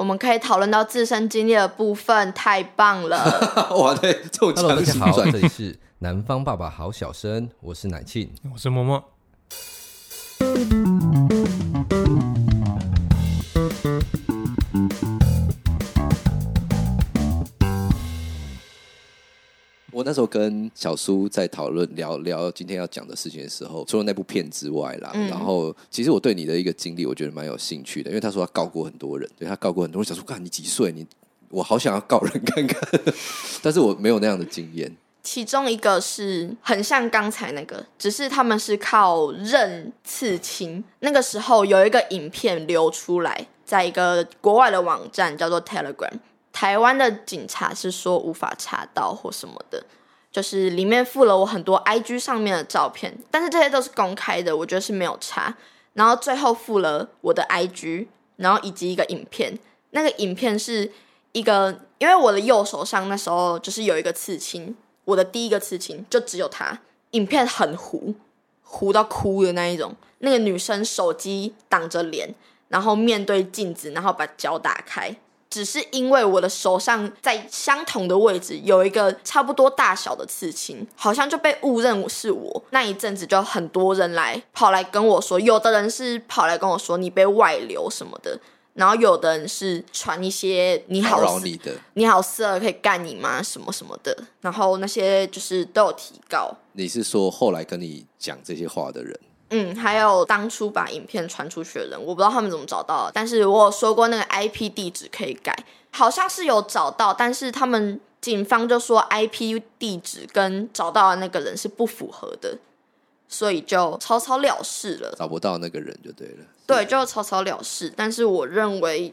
我们可以讨论到自身经历的部分，太棒了！哇，对，这种强行好，这里是南方爸爸好小生，我是奶庆，我是默默。我那时候跟小苏在讨论聊聊今天要讲的事情的时候，除了那部片之外啦，嗯、然后其实我对你的一个经历，我觉得蛮有兴趣的，因为他说他告过很多人，对他告过很多人。小苏，看你几岁？你我好想要告人看看，但是我没有那样的经验。其中一个是很像刚才那个，只是他们是靠认刺青。那个时候有一个影片流出来，在一个国外的网站叫做 Telegram。台湾的警察是说无法查到或什么的，就是里面附了我很多 IG 上面的照片，但是这些都是公开的，我觉得是没有查。然后最后附了我的 IG，然后以及一个影片，那个影片是一个，因为我的右手上那时候就是有一个刺青，我的第一个刺青就只有它。影片很糊，糊到哭的那一种。那个女生手机挡着脸，然后面对镜子，然后把脚打开。只是因为我的手上在相同的位置有一个差不多大小的刺青，好像就被误认是我。那一阵子就很多人来跑来跟我说，有的人是跑来跟我说你被外流什么的，然后有的人是传一些你好你的你好色可以干你吗什么什么的，然后那些就是都有提告。你是说后来跟你讲这些话的人？嗯，还有当初把影片传出去的人，我不知道他们怎么找到的，但是我有说过那个 IP 地址可以改，好像是有找到，但是他们警方就说 IP 地址跟找到的那个人是不符合的，所以就草草了事了，找不到那个人就对了，对，就草草了事。但是我认为，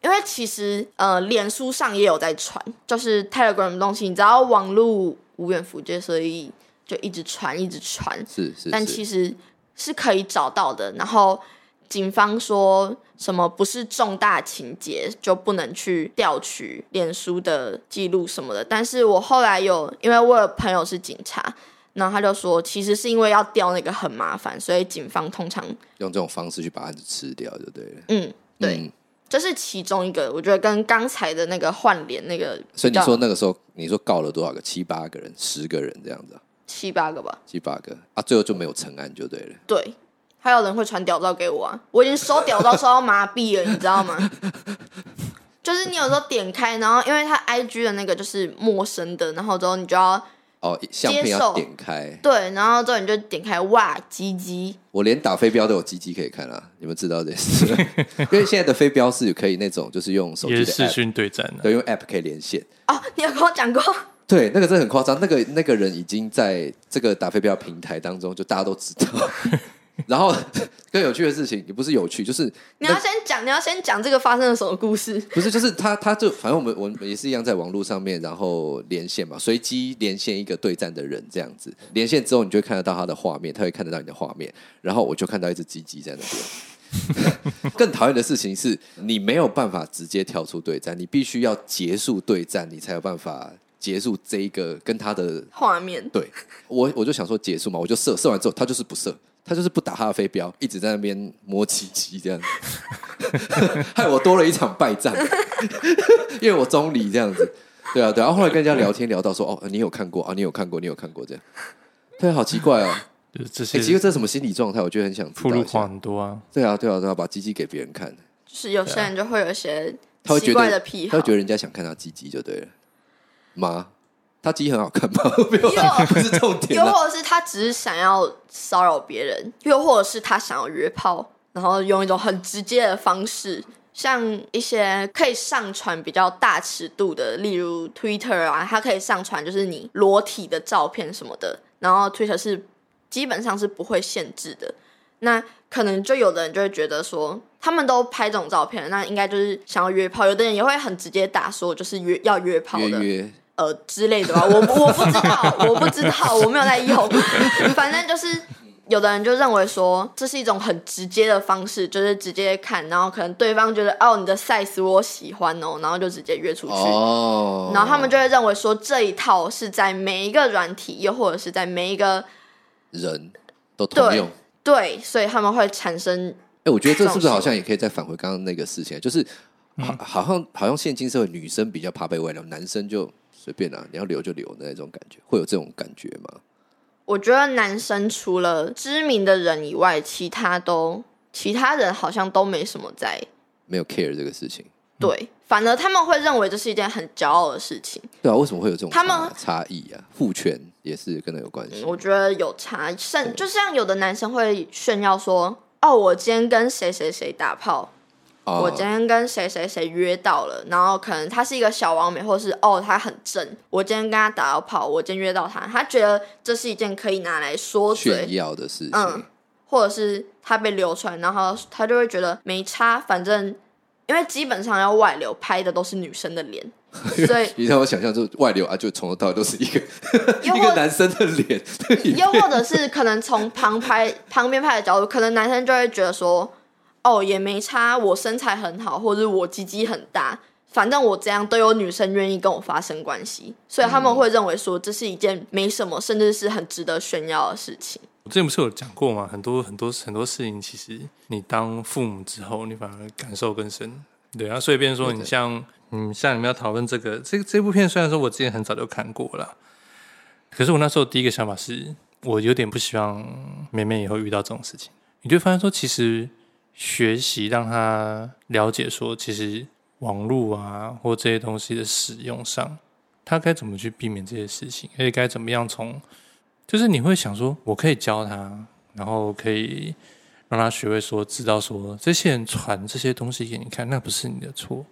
因为其实呃，脸书上也有在传，就是 Telegram 的东西，你知道网络无远弗届，所以就一直传，一直传，是是，是，但其实。是可以找到的，然后警方说什么不是重大情节就不能去调取脸书的记录什么的。但是我后来有，因为我有朋友是警察，然后他就说，其实是因为要调那个很麻烦，所以警方通常用这种方式去把案子吃掉，就对了。嗯，对，嗯、这是其中一个，我觉得跟刚才的那个换脸那个，所以你说那个时候你说告了多少个？七八个人，十个人这样子。七八个吧，七八个啊，最后就没有成案就对了。对，还有人会传屌照给我啊，我已经收屌照收到麻痹了，你知道吗？就是你有时候点开，然后因为他 IG 的那个就是陌生的，然后之后你就要哦，相片要点开，对，然后之后你就点开哇，鸡鸡，我连打飞镖都有鸡鸡可以看啊，你们知道这事？因为现在的飞镖是可以那种，就是用手机的视讯对战，对，用 App 可以连线。哦，你有跟我讲过。对，那个真的很夸张。那个那个人已经在这个打飞镖平台当中，就大家都知道。然后 更有趣的事情，也不是有趣，就是你要先讲，你要先讲这个发生了什么故事。不是，就是他，他就反正我们我们也是一样，在网络上面，然后连线嘛，随机连线一个对战的人，这样子连线之后，你就会看得到他的画面，他会看得到你的画面，然后我就看到一只鸡鸡在那边。更讨厌的事情是你没有办法直接跳出对战，你必须要结束对战，你才有办法。结束这一个跟他的画面，对我我就想说结束嘛，我就射射完之后，他就是不射，他就是不打他的飞镖，一直在那边摸鸡鸡这样子，害我多了一场败战，因为我中离这样子，对啊对啊，然后后来跟人家聊天聊到说，哦，你有看过啊，你有看过，你有看过这样，对啊，好奇怪哦，这些、欸、其实这是什么心理状态？我觉得很想知道很多啊，对啊对啊对啊，把鸡鸡给别人看，就是有些人就会有一些奇怪的癖好，他会觉得人家想看他鸡鸡就对了。吗？他鸡很好看吗？没有，不是重点。又或者是他只是想要骚扰别人，又或者是他想要约炮，然后用一种很直接的方式，像一些可以上传比较大尺度的，例如 Twitter 啊，它可以上传就是你裸体的照片什么的，然后 Twitter 是基本上是不会限制的。那可能就有的人就会觉得说，他们都拍这种照片，那应该就是想要约炮。有的人也会很直接打说，就是约要约炮的。约约呃之类的吧，我我不知道，我不知道，我没有在用。反正就是有的人就认为说，这是一种很直接的方式，就是直接看，然后可能对方觉得哦，你的 size 我喜欢哦，然后就直接约出去。哦。然后他们就会认为说，这一套是在每一个软体，又或者是在每一个人都通用。对，对，所以他们会产生。哎，我觉得这是不是好像也可以再返回刚刚那个事情，就是。好，好像好像现今社会女生比较怕被外流，男生就随便啦、啊，你要留就留的那种感觉，会有这种感觉吗？我觉得男生除了知名的人以外，其他都其他人好像都没什么在没有 care 这个事情。对，反而他们会认为这是一件很骄傲的事情。对啊，为什么会有这种差他们差异啊？父权也是跟他有关系。我觉得有差，甚就像有的男生会炫耀说：“哦，我今天跟谁谁谁打炮。”哦、我今天跟谁谁谁约到了，然后可能他是一个小网美，或是哦他很正，我今天跟他打到炮，我今天约到他，他觉得这是一件可以拿来说嘴炫耀的事情，嗯，或者是他被流传，然后他就会觉得没差，反正因为基本上要外流拍的都是女生的脸，所以 你让我想象，就外流啊，就从头到尾都是一个 一个男生的脸，又或者是可能从旁拍旁边拍的角度，可能男生就会觉得说。哦，也没差，我身材很好，或者我鸡鸡很大，反正我这样都有女生愿意跟我发生关系，所以他们会认为说这是一件没什么，甚至是很值得炫耀的事情。我之前不是有讲过吗？很多很多很多事情，其实你当父母之后，你反而感受更深。对啊，所以变成说你像嗯，像你们要讨论这个这这部片，虽然说我之前很早就看过了，可是我那时候第一个想法是我有点不希望妹妹以后遇到这种事情。你就发现说，其实。学习让他了解说，其实网络啊或这些东西的使用上，他该怎么去避免这些事情，而且该怎么样从，就是你会想说，我可以教他，然后可以让他学会说，知道说，这些人传这些东西给你看，那不是你的错，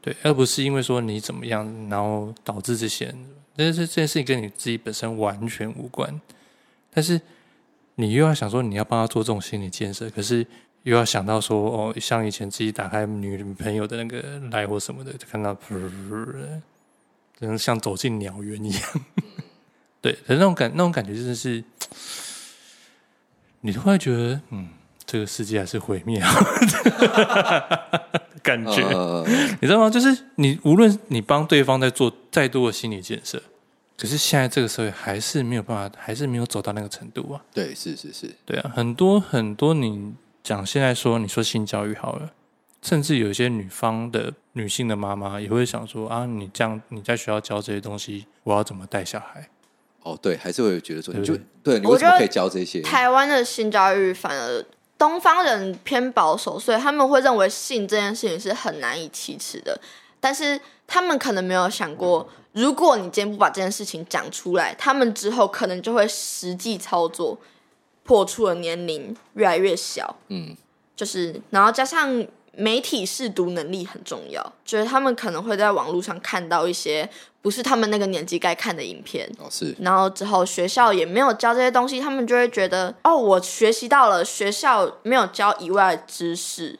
对，而不是因为说你怎么样，然后导致这些人，但是这件事情跟你自己本身完全无关，但是你又要想说，你要帮他做这种心理建设，可是。又要想到说哦，像以前自己打开女朋友的那个来或什么的，就看到噗，可能像走进鸟园一样。对，可是那种感，那种感觉真的是，你突然觉得，嗯，这个世界还是毁灭啊，感觉，你知道吗？就是你无论你帮对方在做再多的心理建设，可是现在这个社会还是没有办法，还是没有走到那个程度啊。对，是是是，对啊，很多很多你。讲现在说，你说性教育好了，甚至有一些女方的女性的妈妈也会想说啊，你这样你在学校教这些东西，我要怎么带小孩？哦，对，还是会觉得说，你就对你为什么可以教这些？台湾的性教育反而东方人偏保守，所以他们会认为性这件事情是很难以启齿的。但是他们可能没有想过，如果你今天不把这件事情讲出来，他们之后可能就会实际操作。破处的年龄越来越小，嗯，就是，然后加上媒体试读能力很重要，就是他们可能会在网络上看到一些不是他们那个年纪该看的影片，哦是，然后之后学校也没有教这些东西，他们就会觉得，哦，我学习到了学校没有教以外的知识，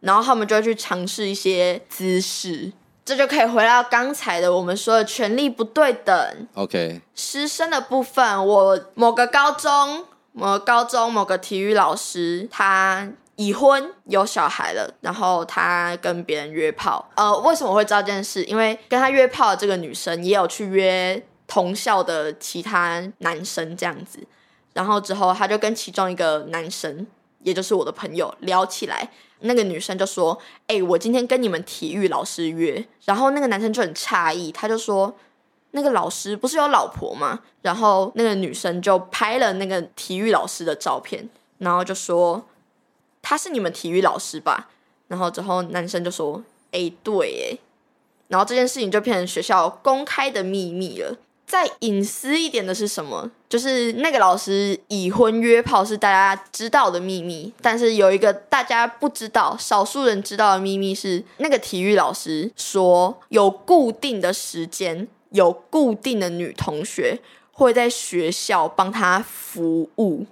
然后他们就会去尝试一些姿势，这就可以回到刚才的我们说的权力不对等，OK，师生的部分，我某个高中。某高中某个体育老师，他已婚有小孩了，然后他跟别人约炮。呃，为什么会知道这件事？因为跟他约炮的这个女生也有去约同校的其他男生这样子。然后之后他就跟其中一个男生，也就是我的朋友聊起来。那个女生就说：“哎、我今天跟你们体育老师约。”然后那个男生就很诧异，他就说。那个老师不是有老婆吗？然后那个女生就拍了那个体育老师的照片，然后就说他是你们体育老师吧？然后之后男生就说：“哎，对，哎。”然后这件事情就变成学校公开的秘密了。再隐私一点的是什么？就是那个老师已婚约炮是大家知道的秘密，但是有一个大家不知道、少数人知道的秘密是，那个体育老师说有固定的时间。有固定的女同学会在学校帮他服务，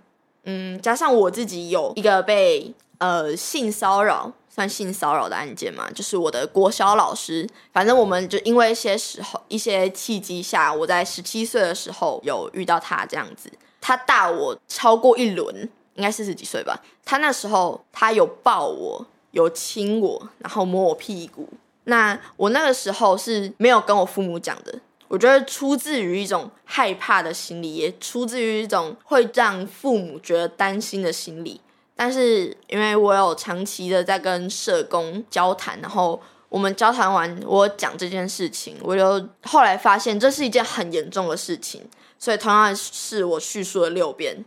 嗯，加上我自己有一个被呃性骚扰，算性骚扰的案件嘛，就是我的国小老师，反正我们就因为一些时候一些契机下，我在十七岁的时候有遇到他这样子，他大我超过一轮，应该四十几岁吧，他那时候他有抱我，有亲我，然后摸我屁股，那我那个时候是没有跟我父母讲的。我觉得出自于一种害怕的心理，也出自于一种会让父母觉得担心的心理。但是因为我有长期的在跟社工交谈，然后我们交谈完，我讲这件事情，我就后来发现这是一件很严重的事情，所以同样是我叙述了六遍，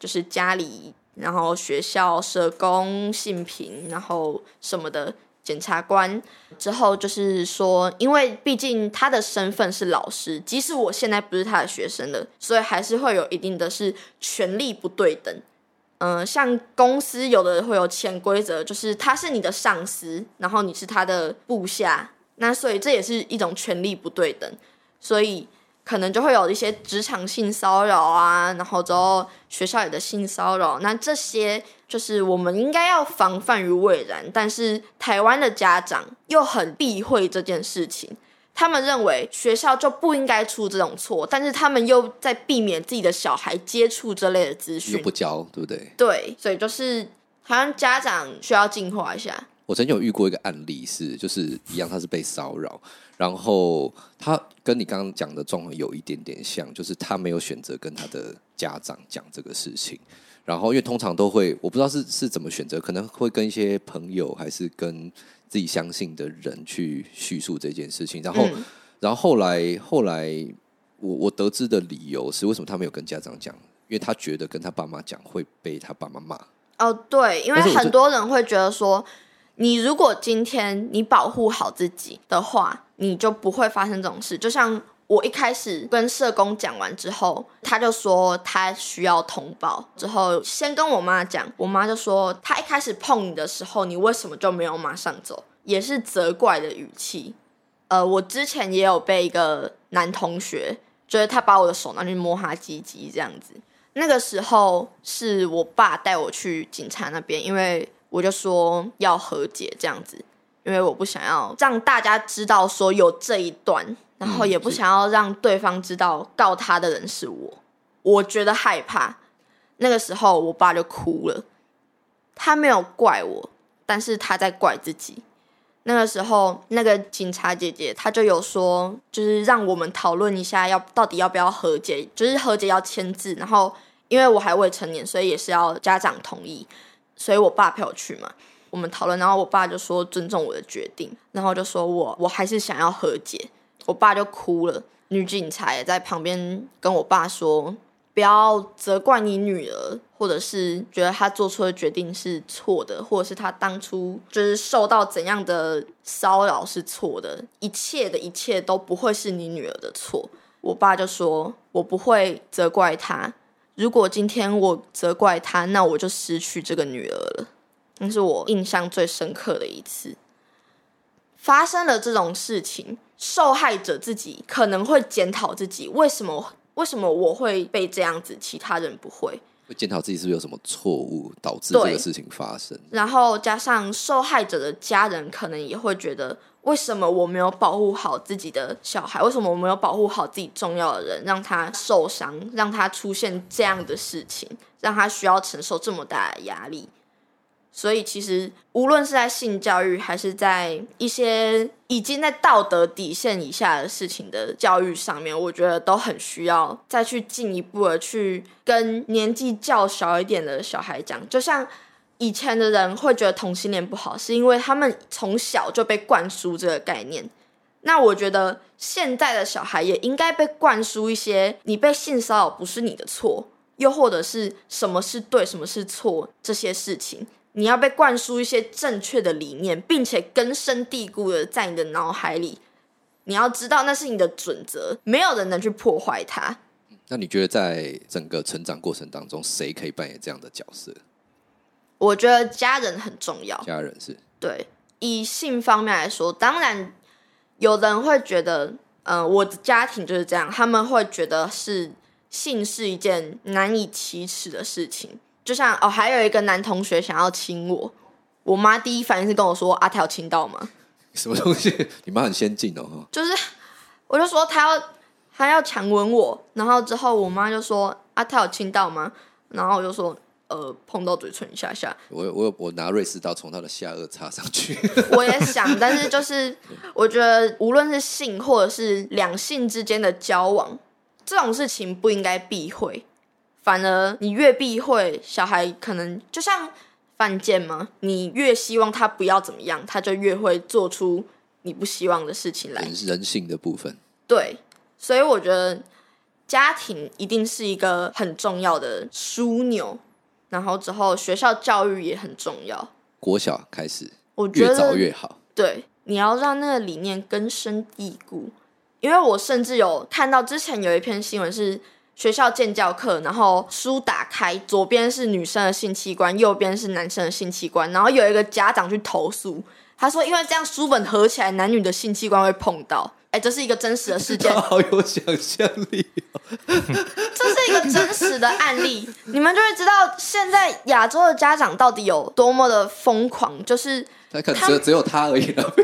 就是家里，然后学校、社工、性平，然后什么的。检察官之后就是说，因为毕竟他的身份是老师，即使我现在不是他的学生了，所以还是会有一定的是权力不对等。嗯、像公司有的会有潜规则，就是他是你的上司，然后你是他的部下，那所以这也是一种权力不对等，所以。可能就会有一些职场性骚扰啊，然后之后学校里的性骚扰，那这些就是我们应该要防范于未然。但是台湾的家长又很避讳这件事情，他们认为学校就不应该出这种错，但是他们又在避免自己的小孩接触这类的资讯，又不教，对不对？对，所以就是好像家长需要进化一下。我曾经有遇过一个案例是，就是一样，他是被骚扰。然后他跟你刚刚讲的状况有一点点像，就是他没有选择跟他的家长讲这个事情。然后因为通常都会，我不知道是是怎么选择，可能会跟一些朋友还是跟自己相信的人去叙述这件事情。然后，嗯、然后后来后来我我得知的理由是，为什么他没有跟家长讲？因为他觉得跟他爸妈讲会被他爸妈骂。哦，对，因为很多人会觉得说。你如果今天你保护好自己的话，你就不会发生这种事。就像我一开始跟社工讲完之后，他就说他需要通报，之后先跟我妈讲，我妈就说他一开始碰你的时候，你为什么就没有马上走？也是责怪的语气。呃，我之前也有被一个男同学，就是他把我的手拿去摸他鸡鸡这样子。那个时候是我爸带我去警察那边，因为。我就说要和解这样子，因为我不想要让大家知道说有这一段，然后也不想要让对方知道告他的人是我。我觉得害怕。那个时候我爸就哭了，他没有怪我，但是他在怪自己。那个时候那个警察姐姐她就有说，就是让我们讨论一下要到底要不要和解，就是和解要签字，然后因为我还未成年，所以也是要家长同意。所以我爸陪我去嘛，我们讨论，然后我爸就说尊重我的决定，然后就说我我还是想要和解，我爸就哭了。女警察也在旁边跟我爸说，不要责怪你女儿，或者是觉得她做出的决定是错的，或者是她当初就是受到怎样的骚扰是错的，一切的一切都不会是你女儿的错。我爸就说，我不会责怪她。如果今天我责怪他，那我就失去这个女儿了。那是我印象最深刻的一次。发生了这种事情，受害者自己可能会检讨自己，为什么为什么我会被这样子，其他人不会？会检讨自己是不是有什么错误导致这个事情发生？然后加上受害者的家人，可能也会觉得。为什么我没有保护好自己的小孩？为什么我没有保护好自己重要的人？让他受伤，让他出现这样的事情，让他需要承受这么大的压力。所以，其实无论是在性教育，还是在一些已经在道德底线以下的事情的教育上面，我觉得都很需要再去进一步的去跟年纪较小一点的小孩讲，就像。以前的人会觉得同性恋不好，是因为他们从小就被灌输这个概念。那我觉得现在的小孩也应该被灌输一些：你被性骚扰不是你的错，又或者是什么是对，什么是错这些事情，你要被灌输一些正确的理念，并且根深蒂固的在你的脑海里。你要知道那是你的准则，没有人能去破坏它。那你觉得在整个成长过程当中，谁可以扮演这样的角色？我觉得家人很重要。家人是对，以性方面来说，当然有人会觉得，嗯、呃，我的家庭就是这样，他们会觉得是性是一件难以启齿的事情。就像哦，还有一个男同学想要亲我，我妈第一反应是跟我说：“阿、啊、条亲到吗？” 什么东西？你妈很先进哦。就是，我就说他要他要强吻我，然后之后我妈就说：“阿、啊、条有亲到吗？”然后我就说。呃，碰到嘴唇一下下，我我我拿瑞士刀从他的下颚插上去。我也想，但是就是我觉得，无论是性或者是两性之间的交往，这种事情不应该避讳，反而你越避讳，小孩可能就像犯贱嘛，你越希望他不要怎么样，他就越会做出你不希望的事情来。人性的部分，对，所以我觉得家庭一定是一个很重要的枢纽，然后之后学校教育也很重要。国小开始，我觉得越早越好。对，你要让那个理念根深蒂固。因为我甚至有看到之前有一篇新闻是学校建教课，然后书打开，左边是女生的性器官，右边是男生的性器官，然后有一个家长去投诉，他说因为这样书本合起来，男女的性器官会碰到。哎，这是一个真实的事件，好有想象力哦。这是一个真实的案例，你们就会知道现在亚洲的家长到底有多么的疯狂，就是他可能只有只有他而已了。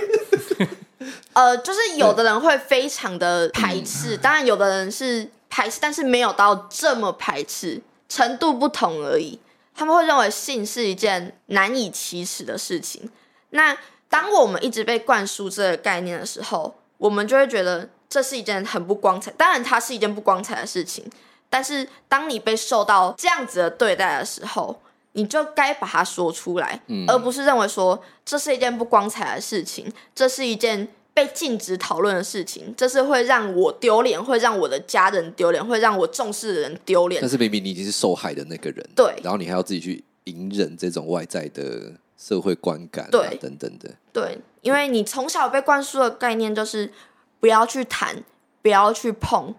呃，就是有的人会非常的排斥，当然有的人是排斥，但是没有到这么排斥，程度不同而已。他们会认为性是一件难以启齿的事情。那当我们一直被灌输这个概念的时候，我们就会觉得这是一件很不光彩。当然，它是一件不光彩的事情，但是当你被受到这样子的对待的时候，你就该把它说出来，嗯，而不是认为说这是一件不光彩的事情，这是一件。被禁止讨论的事情，这是会让我丢脸，会让我的家人丢脸，会让我重视的人丢脸。但是明明你已经是受害的那个人，对，然后你还要自己去隐忍这种外在的社会观感、啊，对，等等的。对，因为你从小被灌输的概念就是不要去谈，不要去碰，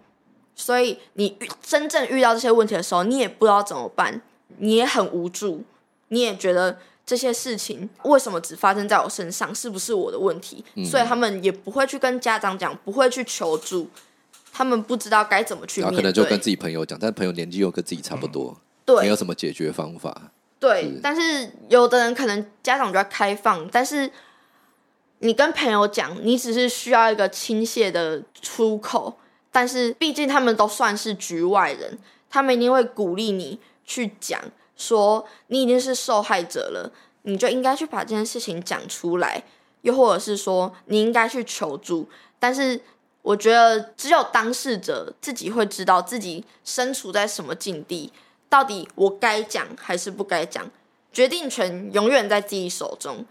所以你真正遇到这些问题的时候，你也不知道怎么办，你也很无助，你也觉得。这些事情为什么只发生在我身上？是不是我的问题？嗯、所以他们也不会去跟家长讲，不会去求助，他们不知道该怎么去面对。可能就跟自己朋友讲，但朋友年纪又跟自己差不多，嗯、对，没有什么解决方法。对，是但是有的人可能家长比较开放，但是你跟朋友讲，你只是需要一个倾泻的出口，但是毕竟他们都算是局外人，他们一定会鼓励你去讲。说你已经是受害者了，你就应该去把这件事情讲出来，又或者是说你应该去求助。但是我觉得只有当事者自己会知道自己身处在什么境地，到底我该讲还是不该讲，决定权永远在自己手中。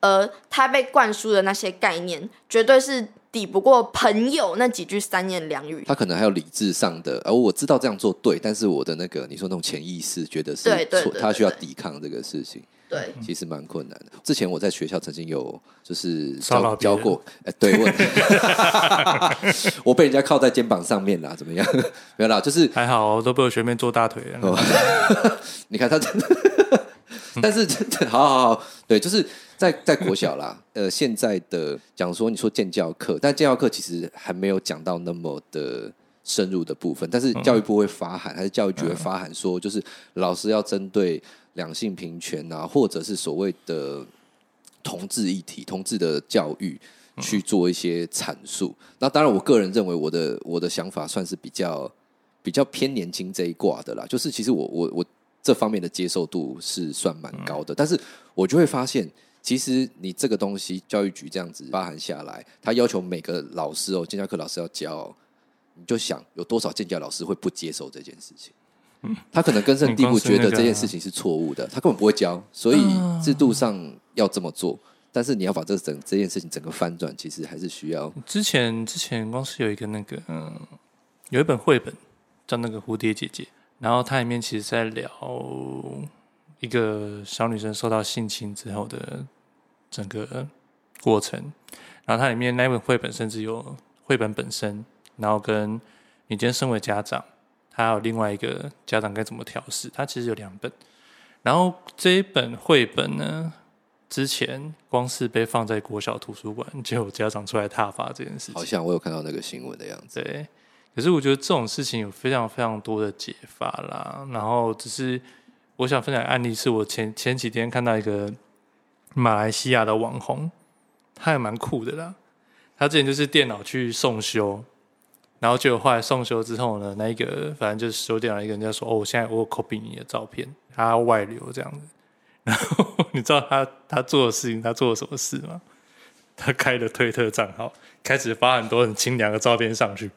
而他被灌输的那些概念，绝对是。抵不过朋友那几句三言两语，他可能还有理智上的，而、哦、我知道这样做对，但是我的那个你说那种潜意识觉得是错，他需要抵抗这个事情，对，其实蛮困难的。之前我在学校曾经有就是教教过，哎，对，我 我被人家靠在肩膀上面啦，怎么样？没有啦，就是还好，都被我学妹坐大腿了。哦、你看他真的，但是真的，好好好，对，就是。在在国小啦，呃，现在的讲说你说建教课，但建教课其实还没有讲到那么的深入的部分。但是教育部会发函，还是教育局会发函说，就是老师要针对两性平权啊，或者是所谓的同志议题、同志的教育去做一些阐述。那当然，我个人认为我的我的想法算是比较比较偏年轻这一挂的啦。就是其实我我我这方面的接受度是算蛮高的，但是我就会发现。其实你这个东西，教育局这样子发函下来，他要求每个老师哦，建教课老师要教哦，你就想有多少建教老师会不接受这件事情？他可能根深蒂固觉得这件事情是错误的，他根本不会教，所以制度上要这么做。但是你要把这整这件事情整个翻转，其实还是需要。之前之前光是有一个那个嗯，有一本绘本叫那个蝴蝶姐姐，然后它里面其实在聊一个小女生受到性侵之后的。整个过程，然后它里面那本绘本甚至有绘本本身，然后跟你今天身为家长，还有另外一个家长该怎么调试，它其实有两本。然后这一本绘本呢，之前光是被放在国小图书馆，就有家长出来挞伐这件事情。好像我有看到那个新闻的样子。对，可是我觉得这种事情有非常非常多的解法啦。然后只是我想分享的案例，是我前前几天看到一个。马来西亚的网红，他也蛮酷的啦。他之前就是电脑去送修，然后结果后来送修之后呢，那一个反正就是修电脑一个人家说：“哦，我现在我有 copy 你的照片，他要外流这样子。”然后你知道他他做的事情，他做了什么事吗？他开了推特账号，开始发很多很清凉的照片上去。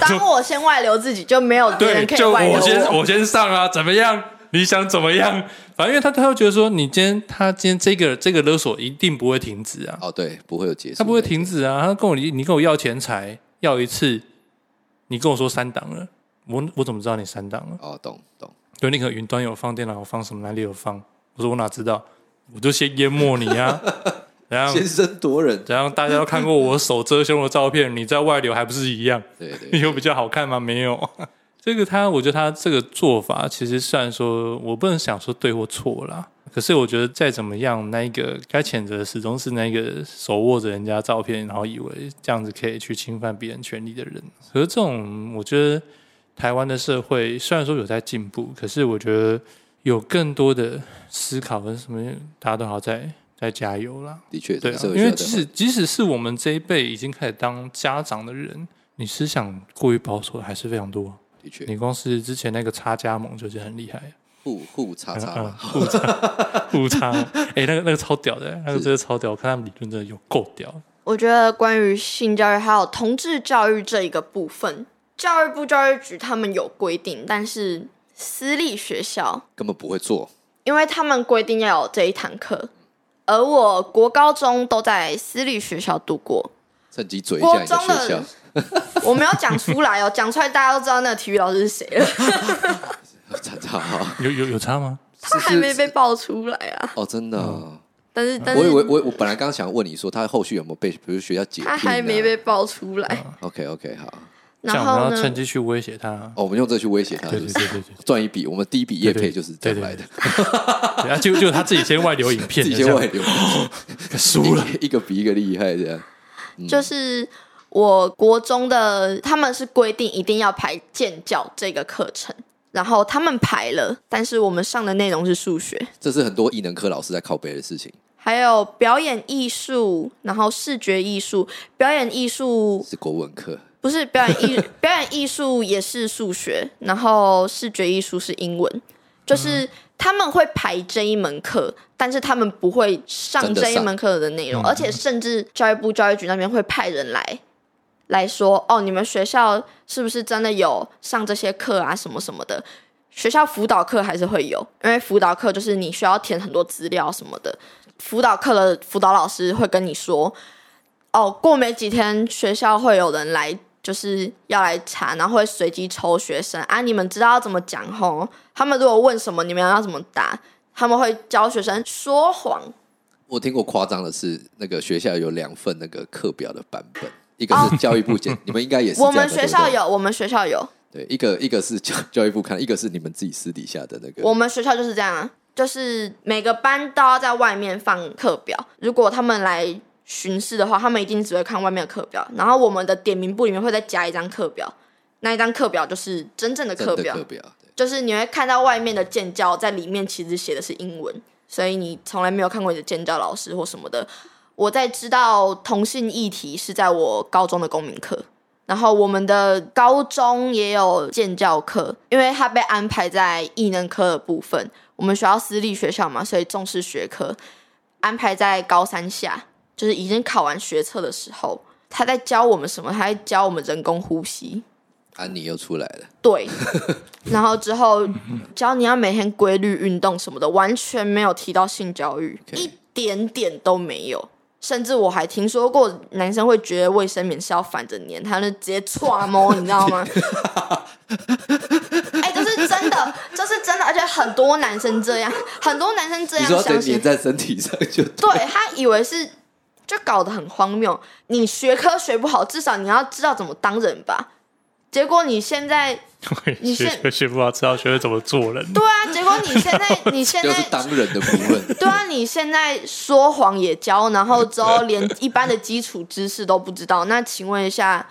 当我先外流自己，就没有别人可以外流我。我先我先上啊，怎么样？你想怎么样？反正因为他他会觉得说，你今天他今天这个这个勒索一定不会停止啊。哦，对，不会有结束，他不会停止啊。他跟我你你跟我要钱财，要一次，你跟我说三档了，我我怎么知道你三档了？哦，懂懂。对，那个云端有放，电脑有放，什么哪里有放？我说我哪知道？我就先淹没你啊！然后先声夺人，然后大家都看过我手遮胸的照片，你在外流还不是一样？对对，对，有比较好看吗？没有。这个他，我觉得他这个做法，其实虽然说我不能想说对或错啦，可是我觉得再怎么样，那一个该谴责的始终是那个手握着人家照片，然后以为这样子可以去侵犯别人权利的人。可是这种，我觉得台湾的社会虽然说有在进步，可是我觉得有更多的思考跟什么，大家都好在在加油啦。的确，对啊，因为即使即使是我们这一辈已经开始当家长的人，你思想过于保守的还是非常多。你公司之前那个差加盟就是很厉害，互互叉叉嘛，互差 互差，哎，那个那个超屌的，那个真的超屌，我看他们理论真的有够屌。我觉得关于性教育还有同志教育这一个部分，教育部教育局他们有规定，但是私立学校根本不会做，因为他们规定要有这一堂课，而我国高中都在私立学校度过，趁机嘴一下你的学校。我没有讲出来哦，讲出来大家都知道那个体育老师是谁了。差差哈，有有有差吗？他还没被爆出来啊！哦，真的。但是，但是，我以为我我本来刚刚想问你说，他后续有没有被，比如学校解？他还没被爆出来。OK OK，好。然后呢？趁机去威胁他。哦，我们用这去威胁他，对对对对，赚一笔。我们第一笔业配就是这样来的。对啊，就就他自己先外流影片，自己先外流，输了，一个比一个厉害，这样。就是。我国中的他们是规定一定要排建教这个课程，然后他们排了，但是我们上的内容是数学，这是很多艺能科老师在靠背的事情。还有表演艺术，然后视觉艺术，表演艺术是国文课，不是表演艺 表演艺术也是数学，然后视觉艺术是英文，就是他们会排这一门课，但是他们不会上这一门课的内容，而且甚至教育部教育局那边会派人来。来说哦，你们学校是不是真的有上这些课啊？什么什么的？学校辅导课还是会有，因为辅导课就是你需要填很多资料什么的。辅导课的辅导老师会跟你说，哦，过没几天学校会有人来，就是要来查，然后会随机抽学生啊。你们知道要怎么讲吼？他们如果问什么，你们要怎么答？他们会教学生说谎。我听过夸张的是，那个学校有两份那个课表的版本。一个是教育部检，你们应该也是。我们学校有，我们学校有。对，一个一个是教教育部看，一个是你们自己私底下的那个。我们学校就是这样啊，就是每个班都要在外面放课表。如果他们来巡视的话，他们一定只会看外面的课表。然后我们的点名簿里面会再加一张课表，那一张课表就是真正的课表。课表就是你会看到外面的建教在里面，其实写的是英文，所以你从来没有看过你的建教老师或什么的。我在知道同性议题是在我高中的公民课，然后我们的高中也有建教课，因为他被安排在艺能科的部分。我们学校私立学校嘛，所以重视学科，安排在高三下，就是已经考完学测的时候，他在教我们什么？他在教我们人工呼吸。安妮又出来了。对，然后之后教你要每天规律运动什么的，完全没有提到性教育.一点点都没有。甚至我还听说过男生会觉得卫生棉是要反着粘，他就直接搓摸，你知道吗？哎、欸，这是真的，这是真的，而且很多男生这样，很多男生这样相信，在身体上就对，对，他以为是，就搞得很荒谬。你学科学不好，至少你要知道怎么当人吧。结果你现在，你现学学不好，知道学会怎么做人。对啊，结果你现在，你现在就是当人的部分。对啊，你现在说谎也教，然后之后连一般的基础知识都不知道。那请问一下，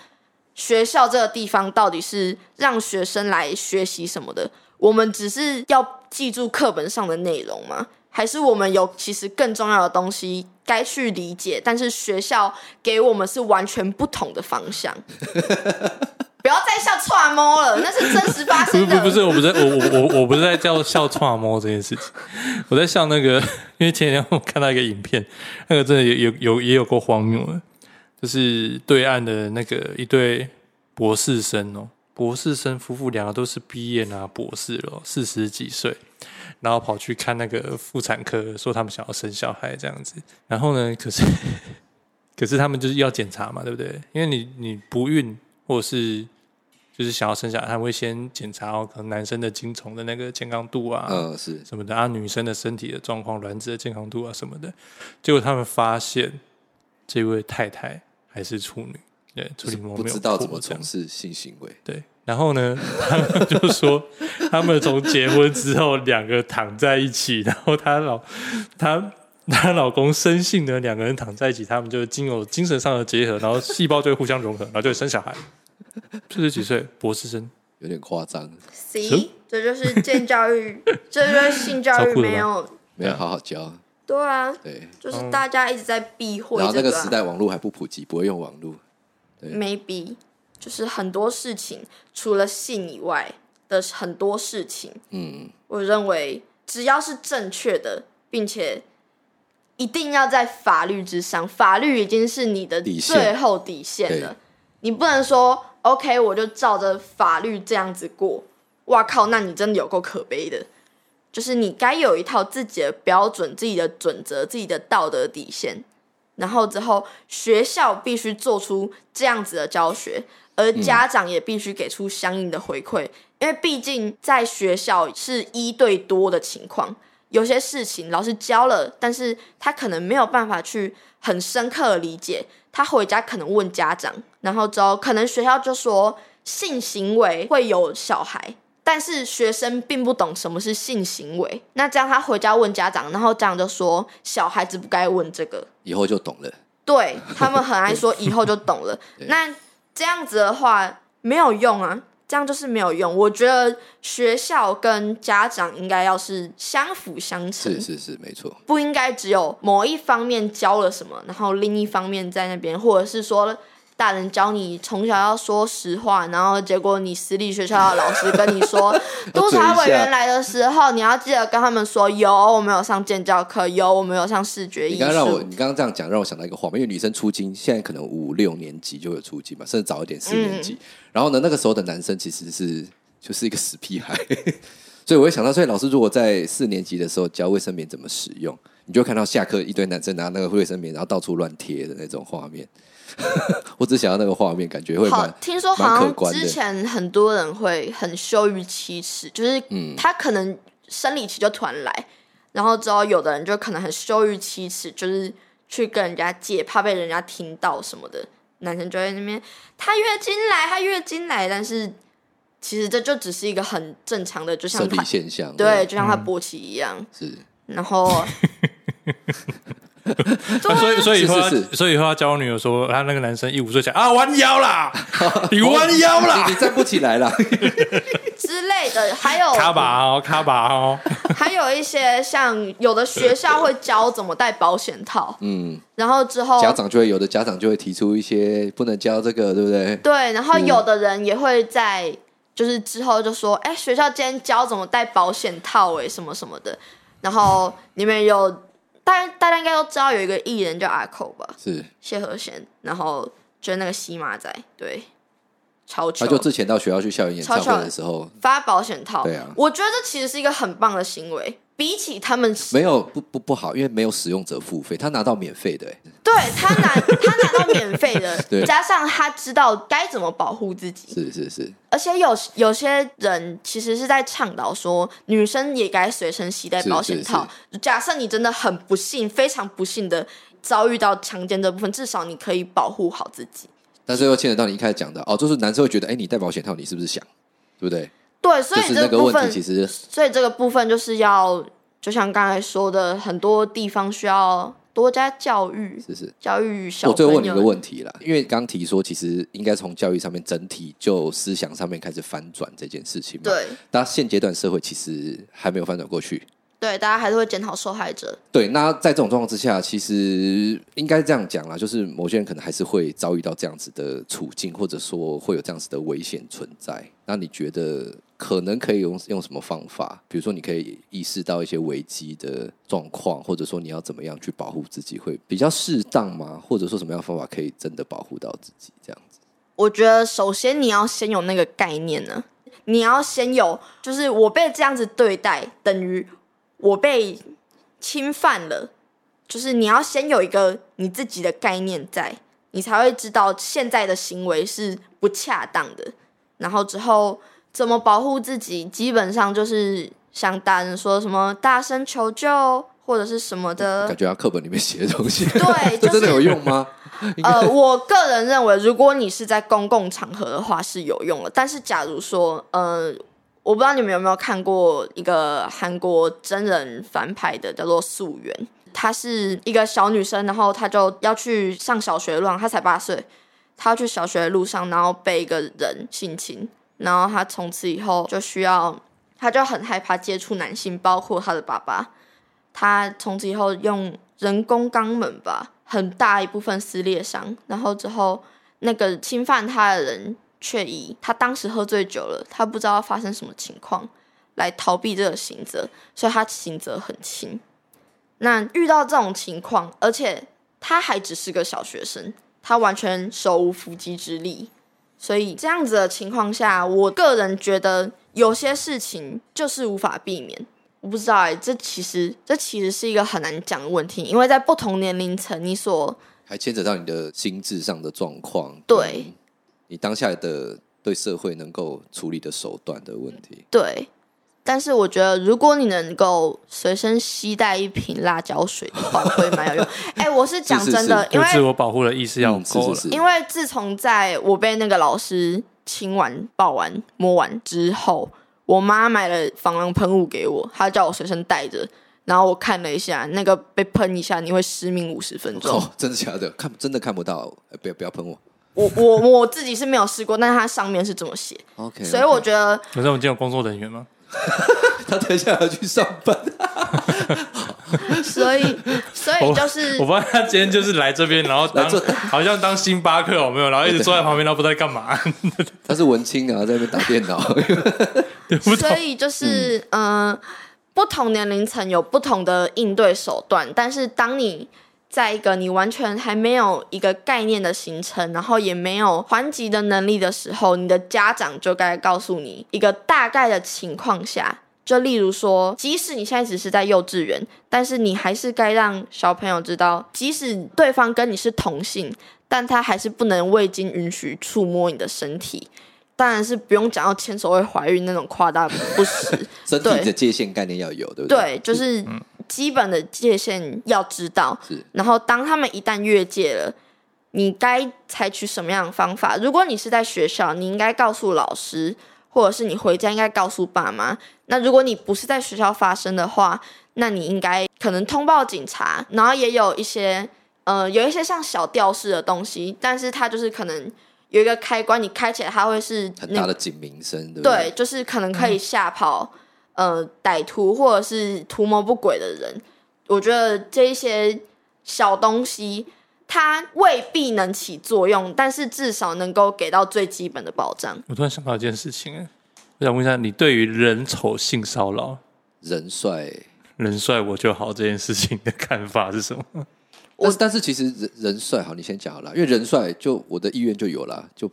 学校这个地方到底是让学生来学习什么的？我们只是要记住课本上的内容吗？还是我们有其实更重要的东西该去理解？但是学校给我们是完全不同的方向。不要再笑串猫了，那是真实发生的。不是不是，我不是我我我我不是在叫笑串猫这件事情，我在笑那个，因为前几天我看到一个影片，那个真的有有有也有够荒谬的，就是对岸的那个一对博士生哦，博士生夫妇两个都是毕业拿博士了，四十几岁。然后跑去看那个妇产科，说他们想要生小孩这样子。然后呢，可是 可是他们就是要检查嘛，对不对？因为你你不孕或者是就是想要生小孩，会先检查哦，可能男生的精虫的那个健康度啊，嗯，是什么的啊，女生的身体的状况、卵子的健康度啊什么的。结果他们发现这位太太还是处女，对，处女膜没有，不知道怎么从事性行为，对。然后呢，他们就说，他们从结婚之后两个躺在一起，然后她老她她老公生性呢，两个人躺在一起，他们就经有精神上的结合，然后细胞就会互相融合，然后就会生小孩。四十几岁博士生，有点夸张。C，这就是性教育，这就是性教育没有没有好好教。对啊，对，就是大家一直在避讳、啊。然后那个时代网络还不普及，不会用网络。对，maybe。就是很多事情，除了性以外的很多事情，嗯，我认为只要是正确的，并且一定要在法律之上，法律已经是你的最后底线了。你不能说 OK，我就照着法律这样子过。哇靠，那你真的有够可悲的。就是你该有一套自己的标准、自己的准则、自己的道德底线，然后之后学校必须做出这样子的教学。而家长也必须给出相应的回馈，嗯、因为毕竟在学校是一对多的情况，有些事情老师教了，但是他可能没有办法去很深刻的理解，他回家可能问家长，然后之后可能学校就说性行为会有小孩，但是学生并不懂什么是性行为，那这样他回家问家长，然后家长就说小孩子不该问这个，以后就懂了，对，他们很爱说以后就懂了，那。这样子的话没有用啊，这样就是没有用。我觉得学校跟家长应该要是相辅相成，是是是，没错，不应该只有某一方面教了什么，然后另一方面在那边，或者是说。大人教你从小要说实话，然后结果你私立学校的老师跟你说，督察委员来的时候，你要记得跟他们说，有我们有上建教课，有我们有上视觉艺术。你刚刚让我，你刚刚这样讲，让我想到一个画面，因为女生初经现在可能五六年级就有初经嘛，甚至早一点四年级。嗯、然后呢，那个时候的男生其实是就是一个死屁孩，所以我会想到，所以老师如果在四年级的时候教卫生棉怎么使用，你就会看到下课一堆男生拿那个卫生棉，然后到处乱贴的那种画面。我只想要那个画面，感觉会好。听说好像之前很多人会很羞于启齿，就是他可能生理期就突然来，然后之后有的人就可能很羞于启齿，就是去跟人家借，怕被人家听到什么的。男生就在那边，他月经来，他月经来，但是其实这就只是一个很正常的，就像他现象，对，对就像他勃起一样。嗯、是，然后。所以，所以以后，所以以他教我女儿说，他那个男生一五岁讲啊，弯 腰啦，你弯腰啦，你站不起来啦。之类的，还有卡把哦，卡把哦，还有一些像有的学校会教怎么戴保险套，嗯，然后之后家长就会有的家长就会提出一些不能教这个，对不对？对，然后有的人也会在就是之后就说，哎，学校今天教怎么戴保险套，哎，什么什么的，然后你们有。大家大家应该都知道有一个艺人叫阿扣吧？是谢和弦，然后就是那个西马仔，对，超球。他就之前到学校去校园演唱会的时候发保险套，对啊，我觉得这其实是一个很棒的行为。比起他们没有不不不好，因为没有使用者付费，他拿到免费的，对他拿他拿到免费的，加上他知道该怎么保护自己，是是是，而且有有些人其实是在倡导说，女生也该随身携带保险套。是是是假设你真的很不幸，非常不幸的遭遇到强奸这部分，至少你可以保护好自己。但是又牵扯到你一开始讲的哦，就是男生会觉得，哎，你戴保险套，你是不是想，对不对？对，所以这个部分其实，所以这个部分就是要，就像刚才说的，很多地方需要多加教育，是是教育小。我最后问你一个问题啦，因为刚提说，其实应该从教育上面整体就思想上面开始翻转这件事情嘛。对，但现阶段社会其实还没有翻转过去，对，大家还是会检讨受害者。对，那在这种状况之下，其实应该这样讲啦，就是某些人可能还是会遭遇到这样子的处境，或者说会有这样子的危险存在。那你觉得可能可以用用什么方法？比如说，你可以意识到一些危机的状况，或者说你要怎么样去保护自己，会比较适当吗？或者说什么样的方法可以真的保护到自己？这样子，我觉得首先你要先有那个概念呢，你要先有，就是我被这样子对待，等于。我被侵犯了，就是你要先有一个你自己的概念在，你才会知道现在的行为是不恰当的。然后之后怎么保护自己，基本上就是像大人说什么大声求救或者是什么的。感觉他课本里面写的东西，对，这 真的有用吗？呃，我个人认为，如果你是在公共场合的话是有用的。但是假如说，呃。我不知道你们有没有看过一个韩国真人翻拍的，叫做《素媛》。她是一个小女生，然后她就要去上小学了，她才八岁，他去小学的路上，然后被一个人性侵，然后他从此以后就需要，他就很害怕接触男性，包括他的爸爸。他从此以后用人工肛门吧，很大一部分撕裂伤，然后之后那个侵犯他的人。却以他当时喝醉酒了，他不知道发生什么情况，来逃避这个刑责，所以他刑责很轻。那遇到这种情况，而且他还只是个小学生，他完全手无缚鸡之力，所以这样子的情况下，我个人觉得有些事情就是无法避免。我不知道哎、欸，这其实这其实是一个很难讲的问题，因为在不同年龄层，你所还牵扯到你的心智上的状况，对。你当下的对社会能够处理的手段的问题，对。但是我觉得，如果你能够随身携带一瓶辣椒水的话，会蛮有用。哎、欸，我是讲真的，因为自我保护的意识要够了。因为自从在我被那个老师亲完、抱完、摸完之后，我妈买了防狼喷雾给我，她叫我随身带着。然后我看了一下，那个被喷一下，你会失明五十分钟。哦，真的假的？看真的看不到，不要不要喷我。我我我自己是没有试过，但是它上面是这么写。OK，所以我觉得。可是我们今天有工作人员吗？他等一下要去上班。所以，所以就是我，我发现他今天就是来这边，然后当好像当星巴克有没有？然后一直坐在旁边，然后不知道在干嘛。他是文青啊，在那边打电脑。所以就是，嗯、呃，不同年龄层有不同的应对手段，但是当你。在一个你完全还没有一个概念的形成，然后也没有还击的能力的时候，你的家长就该告诉你一个大概的情况下。就例如说，即使你现在只是在幼稚园，但是你还是该让小朋友知道，即使对方跟你是同性，但他还是不能未经允许触摸你的身体。当然是不用讲到牵手会怀孕那种夸大不实。身体的界限概念要有，对不对？对，就是。嗯基本的界限要知道，然后当他们一旦越界了，你该采取什么样的方法？如果你是在学校，你应该告诉老师，或者是你回家应该告诉爸妈。那如果你不是在学校发生的话，那你应该可能通报警察。然后也有一些，呃，有一些像小吊饰的东西，但是它就是可能有一个开关，你开起来它会是很大的警鸣声，对不对？对，就是可能可以吓跑。嗯呃，歹徒或者是图谋不轨的人，我觉得这一些小东西，它未必能起作用，但是至少能够给到最基本的保障。我突然想到一件事情，我想问一下，你对于人丑性骚扰，人帅人帅我就好这件事情的看法是什么？我但是其实人人帅好，你先讲好了，因为人帅就我的意愿就有了，就。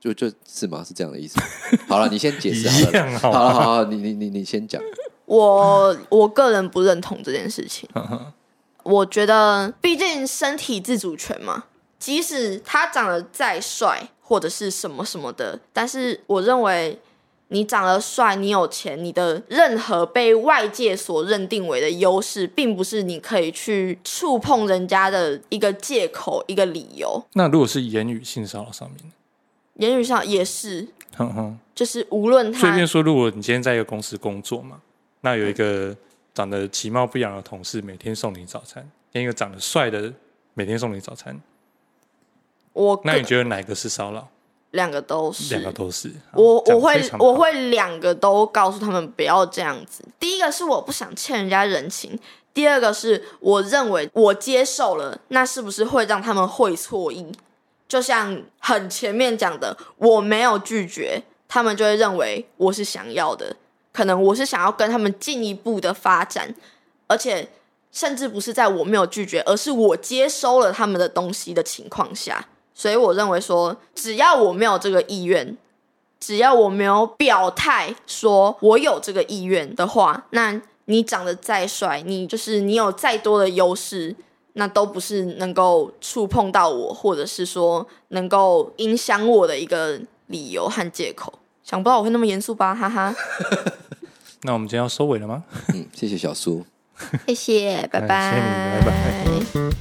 就就是吗？是这样的意思。好了，你先解释好了。好了，好，好，你你你你先讲。我我个人不认同这件事情。我觉得，毕竟身体自主权嘛，即使他长得再帅或者是什么什么的，但是我认为你长得帅，你有钱，你的任何被外界所认定为的优势，并不是你可以去触碰人家的一个借口、一个理由。那如果是言语性骚扰上面？言语上也是，哼哼，就是无论他，随便说，如果你今天在一个公司工作嘛，那有一个长得其貌不扬的同事每天送你早餐，跟一个长得帅的每天送你早餐，我那你觉得哪个是骚扰？两个都是，两个都是。我我会我会两个都告诉他们不要这样子。第一个是我不想欠人家人情，第二个是我认为我接受了，那是不是会让他们会错意？就像很前面讲的，我没有拒绝，他们就会认为我是想要的，可能我是想要跟他们进一步的发展，而且甚至不是在我没有拒绝，而是我接收了他们的东西的情况下。所以我认为说，只要我没有这个意愿，只要我没有表态说我有这个意愿的话，那你长得再帅，你就是你有再多的优势，那都不是能够触碰到我，或者是说能够影响我的一个理由和借口。想不到我会那么严肃吧，哈哈。那我们今天要收尾了吗？嗯，谢谢小苏，谢谢，拜拜，谢谢你，拜拜。